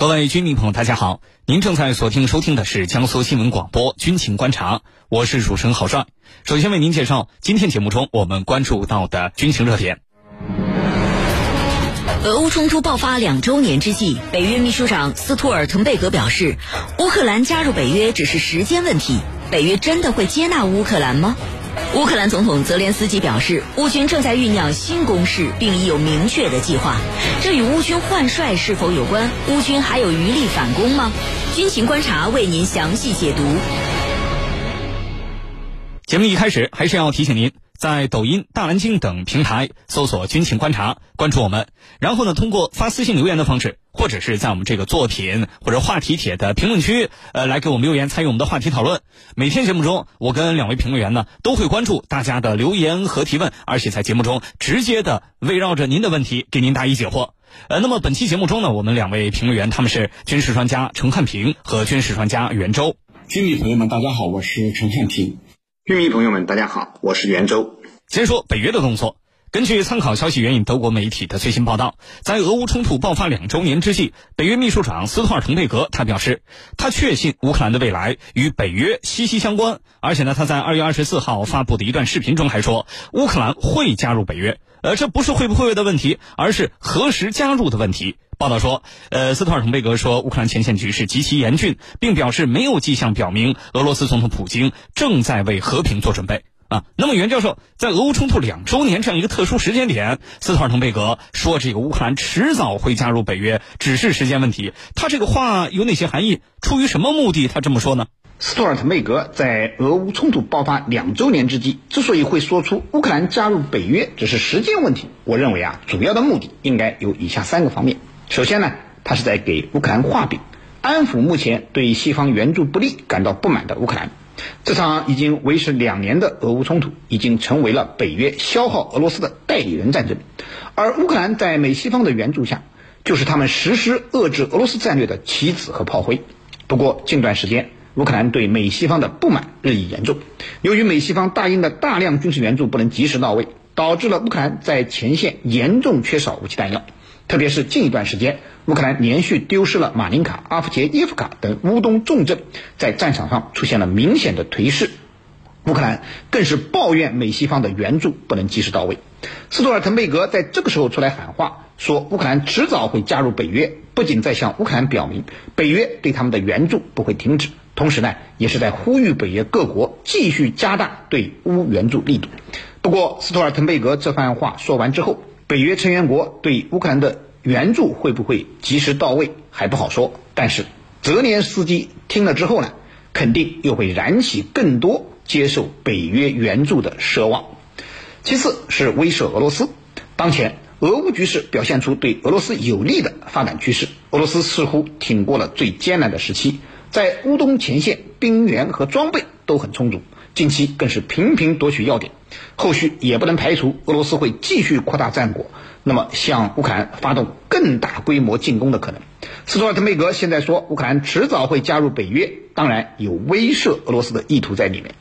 各位军迷朋友，大家好！您正在锁定收听的是江苏新闻广播《军情观察》，我是主持人郝帅。首先为您介绍今天节目中我们关注到的军情热点。俄乌冲突爆发两周年之际，北约秘书长斯托尔滕贝格表示，乌克兰加入北约只是时间问题。北约真的会接纳乌克兰吗？乌克兰总统泽连斯基表示，乌军正在酝酿新攻势，并已有明确的计划。这与乌军换帅是否有关？乌军还有余力反攻吗？军情观察为您详细解读。节目一开始，还是要提醒您。在抖音、大蓝鲸等平台搜索“军情观察”，关注我们。然后呢，通过发私信留言的方式，或者是在我们这个作品或者话题帖的评论区，呃，来给我们留言，参与我们的话题讨论。每天节目中，我跟两位评论员呢，都会关注大家的留言和提问，而且在节目中直接的围绕着您的问题给您答疑解惑。呃，那么本期节目中呢，我们两位评论员他们是军事专家陈汉平和军事专家袁周。军迷朋友们，大家好，我是陈汉平。军迷朋友们，大家好，我是袁周。先说北约的动作。根据参考消息援引德国媒体的最新报道，在俄乌冲突爆发两周年之际，北约秘书长斯托尔滕贝格他表示，他确信乌克兰的未来与北约息息相关。而且呢，他在二月二十四号发布的一段视频中还说，乌克兰会加入北约。呃，这不是会不会的问题，而是何时加入的问题。报道说，呃，斯托尔滕贝格说，乌克兰前线局势极其严峻，并表示没有迹象表明俄罗斯总统普京正在为和平做准备啊。那么，袁教授在俄乌冲突两周年这样一个特殊时间点，斯托尔滕贝格说这个乌克兰迟早会加入北约，只是时间问题。他这个话有哪些含义？出于什么目的？他这么说呢？斯托尔滕贝格在俄乌冲突爆发两周年之际，之所以会说出乌克兰加入北约只是时间问题，我认为啊，主要的目的应该有以下三个方面。首先呢，他是在给乌克兰画饼，安抚目前对西方援助不利感到不满的乌克兰。这场已经维持两年的俄乌冲突，已经成为了北约消耗俄罗斯的代理人战争，而乌克兰在美西方的援助下，就是他们实施遏制俄罗斯战略的棋子和炮灰。不过近段时间，乌克兰对美西方的不满日益严重，由于美西方答应的大量军事援助不能及时到位，导致了乌克兰在前线严重缺少武器弹药。特别是近一段时间，乌克兰连续丢失了马林卡、阿夫杰耶夫卡等乌东重镇，在战场上出现了明显的颓势。乌克兰更是抱怨美西方的援助不能及时到位。斯托尔滕贝格在这个时候出来喊话，说乌克兰迟早会加入北约，不仅在向乌克兰表明北约对他们的援助不会停止，同时呢，也是在呼吁北约各国继续加大对乌援助力度。不过，斯托尔滕贝格这番话说完之后，北约成员国对乌克兰的援助会不会及时到位还不好说，但是泽连斯基听了之后呢，肯定又会燃起更多接受北约援助的奢望。其次是威慑俄罗斯，当前俄乌局势表现出对俄罗斯有利的发展趋势，俄罗斯似乎挺过了最艰难的时期，在乌东前线兵员和装备都很充足。近期更是频频夺取要点，后续也不能排除俄罗斯会继续扩大战果，那么向乌克兰发动更大规模进攻的可能。斯托尔滕贝格现在说乌克兰迟早会加入北约，当然有威慑俄罗斯的意图在里面，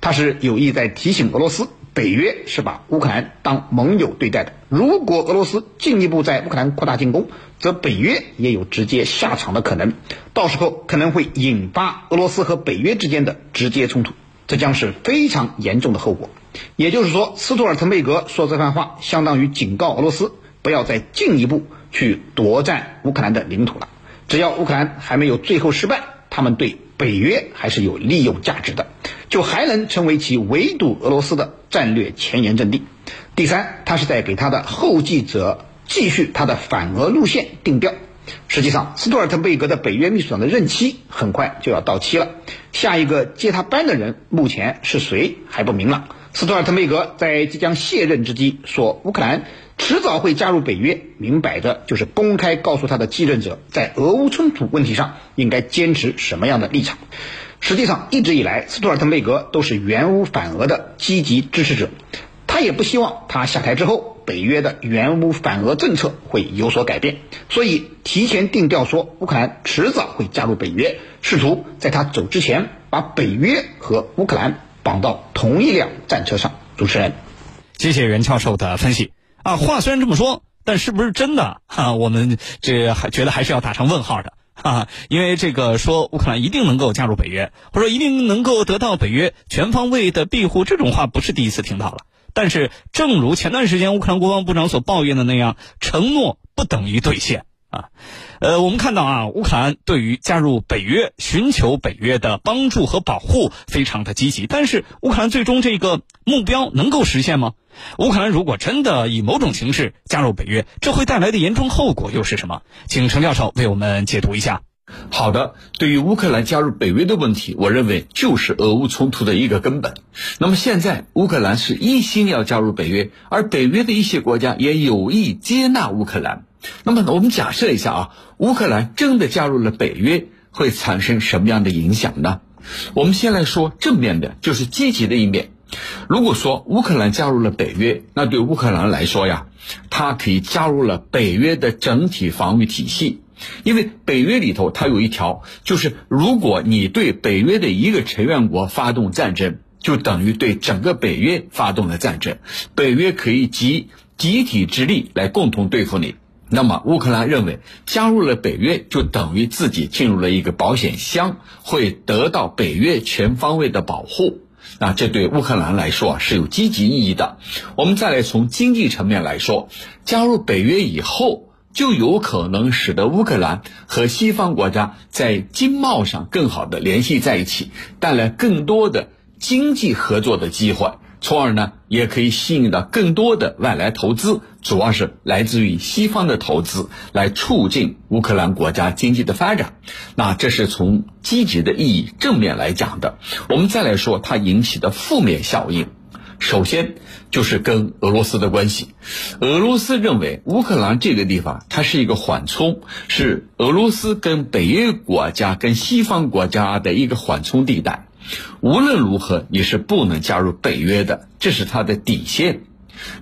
他是有意在提醒俄罗斯，北约是把乌克兰当盟友对待的。如果俄罗斯进一步在乌克兰扩大进攻，则北约也有直接下场的可能，到时候可能会引发俄罗斯和北约之间的直接冲突。这将是非常严重的后果。也就是说，斯托尔滕贝格说这番话，相当于警告俄罗斯不要再进一步去夺占乌克兰的领土了。只要乌克兰还没有最后失败，他们对北约还是有利用价值的，就还能成为其围堵俄罗斯的战略前沿阵地。第三，他是在给他的后继者继续他的反俄路线定调。实际上，斯托尔滕贝格的北约秘书长的任期很快就要到期了，下一个接他班的人目前是谁还不明朗。斯托尔滕贝格在即将卸任之际说，乌克兰迟早会加入北约，明摆着就是公开告诉他的继任者，在俄乌冲突问题上应该坚持什么样的立场。实际上，一直以来，斯托尔滕贝格都是援乌反俄的积极支持者，他也不希望他下台之后。北约的援乌反俄政策会有所改变，所以提前定调说乌克兰迟早会加入北约，试图在他走之前把北约和乌克兰绑到同一辆战车上。主持人，谢谢袁教授的分析啊。话虽然这么说，但是不是真的哈？我们这还觉得还是要打上问号的。啊，因为这个说乌克兰一定能够加入北约，或者一定能够得到北约全方位的庇护，这种话不是第一次听到了。但是，正如前段时间乌克兰国防部长所抱怨的那样，承诺不等于兑现啊。呃，我们看到啊，乌克兰对于加入北约、寻求北约的帮助和保护非常的积极，但是乌克兰最终这个目标能够实现吗？乌克兰如果真的以某种形式加入北约，这会带来的严重后果又是什么？请程教授为我们解读一下。好的，对于乌克兰加入北约的问题，我认为就是俄乌冲突的一个根本。那么现在乌克兰是一心要加入北约，而北约的一些国家也有意接纳乌克兰。那么我们假设一下啊，乌克兰真的加入了北约，会产生什么样的影响呢？我们先来说正面的，就是积极的一面。如果说乌克兰加入了北约，那对乌克兰来说呀，它可以加入了北约的整体防御体系。因为北约里头它有一条，就是如果你对北约的一个成员国发动战争，就等于对整个北约发动了战争，北约可以集集体之力来共同对付你。那么乌克兰认为加入了北约，就等于自己进入了一个保险箱，会得到北约全方位的保护。那这对乌克兰来说啊是有积极意义的。我们再来从经济层面来说，加入北约以后。就有可能使得乌克兰和西方国家在经贸上更好的联系在一起，带来更多的经济合作的机会，从而呢也可以吸引到更多的外来投资，主要是来自于西方的投资，来促进乌克兰国家经济的发展。那这是从积极的意义正面来讲的。我们再来说它引起的负面效应。首先就是跟俄罗斯的关系，俄罗斯认为乌克兰这个地方它是一个缓冲，是俄罗斯跟北约国家、跟西方国家的一个缓冲地带。无论如何，你是不能加入北约的，这是它的底线。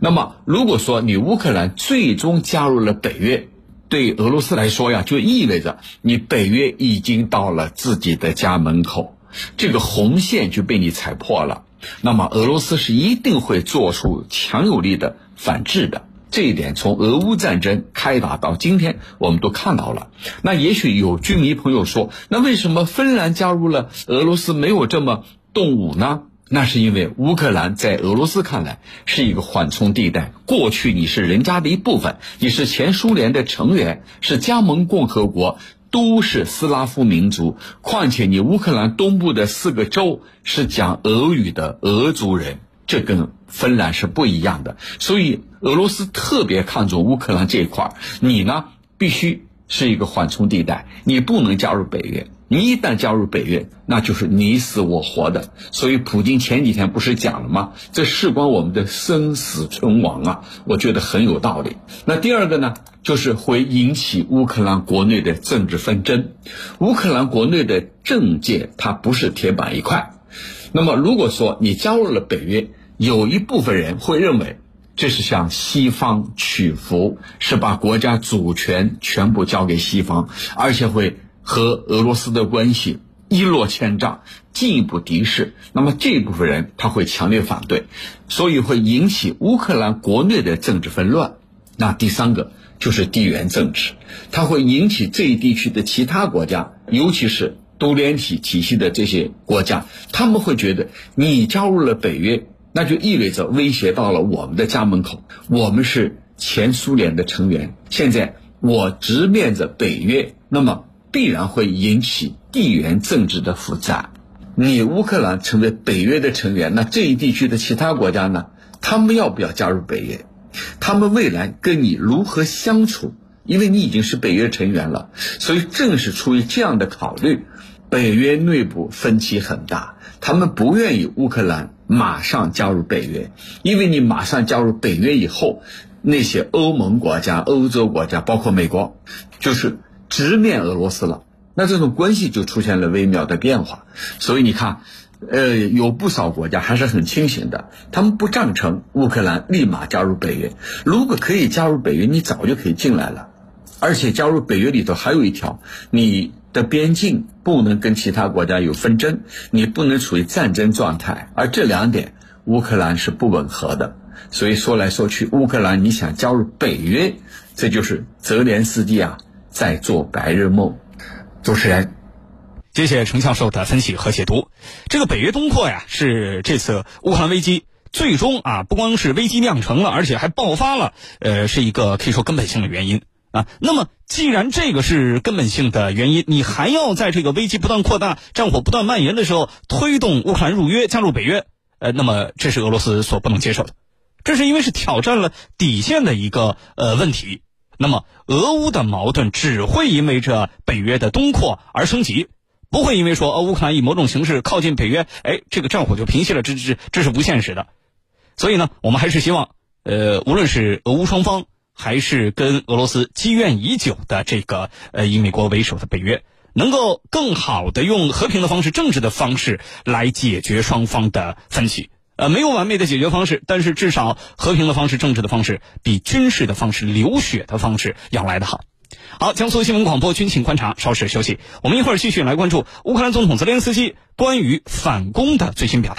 那么，如果说你乌克兰最终加入了北约，对俄罗斯来说呀，就意味着你北约已经到了自己的家门口，这个红线就被你踩破了。那么俄罗斯是一定会做出强有力的反制的，这一点从俄乌战争开打到今天，我们都看到了。那也许有军迷朋友说，那为什么芬兰加入了俄罗斯没有这么动武呢？那是因为乌克兰在俄罗斯看来是一个缓冲地带，过去你是人家的一部分，你是前苏联的成员，是加盟共和国。都是斯拉夫民族，况且你乌克兰东部的四个州是讲俄语的俄族人，这跟芬兰是不一样的。所以俄罗斯特别看重乌克兰这一块儿你呢必须是一个缓冲地带，你不能加入北约。你一旦加入北约，那就是你死我活的。所以普京前几天不是讲了吗？这事关我们的生死存亡啊！我觉得很有道理。那第二个呢，就是会引起乌克兰国内的政治纷争。乌克兰国内的政界它不是铁板一块。那么如果说你加入了北约，有一部分人会认为这是向西方屈服，是把国家主权全部交给西方，而且会。和俄罗斯的关系一落千丈，进一步敌视，那么这部分人他会强烈反对，所以会引起乌克兰国内的政治纷乱。那第三个就是地缘政治，它会引起这一地区的其他国家，尤其是独联体体系的这些国家，他们会觉得你加入了北约，那就意味着威胁到了我们的家门口。我们是前苏联的成员，现在我直面着北约，那么。必然会引起地缘政治的复杂。你乌克兰成为北约的成员，那这一地区的其他国家呢？他们要不要加入北约？他们未来跟你如何相处？因为你已经是北约成员了，所以正是出于这样的考虑，北约内部分歧很大。他们不愿意乌克兰马上加入北约，因为你马上加入北约以后，那些欧盟国家、欧洲国家，包括美国，就是。直面俄罗斯了，那这种关系就出现了微妙的变化。所以你看，呃，有不少国家还是很清醒的，他们不赞成乌克兰立马加入北约。如果可以加入北约，你早就可以进来了。而且加入北约里头还有一条，你的边境不能跟其他国家有纷争，你不能处于战争状态。而这两点，乌克兰是不吻合的。所以说来说去，乌克兰你想加入北约，这就是泽连斯基啊。在做白日梦，主持人，谢谢程教授的分析和解读。这个北约东扩呀，是这次乌克兰危机最终啊，不光是危机酿成了，而且还爆发了，呃，是一个可以说根本性的原因啊。那么，既然这个是根本性的原因，你还要在这个危机不断扩大、战火不断蔓延的时候推动乌克兰入约、加入北约，呃，那么这是俄罗斯所不能接受的。这是因为是挑战了底线的一个呃问题。那么，俄乌的矛盾只会因为这北约的东扩而升级，不会因为说呃乌克兰以某种形式靠近北约，哎，这个战火就平息了，这这这是不现实的。所以呢，我们还是希望，呃，无论是俄乌双方，还是跟俄罗斯积怨已久的这个呃以美国为首的北约，能够更好的用和平的方式、政治的方式来解决双方的分歧。呃，没有完美的解决方式，但是至少和平的方式、政治的方式，比军事的方式、流血的方式要来得好。好，江苏新闻广播军情观察，稍事休息，我们一会儿继续来关注乌克兰总统泽连斯基关于反攻的最新表态。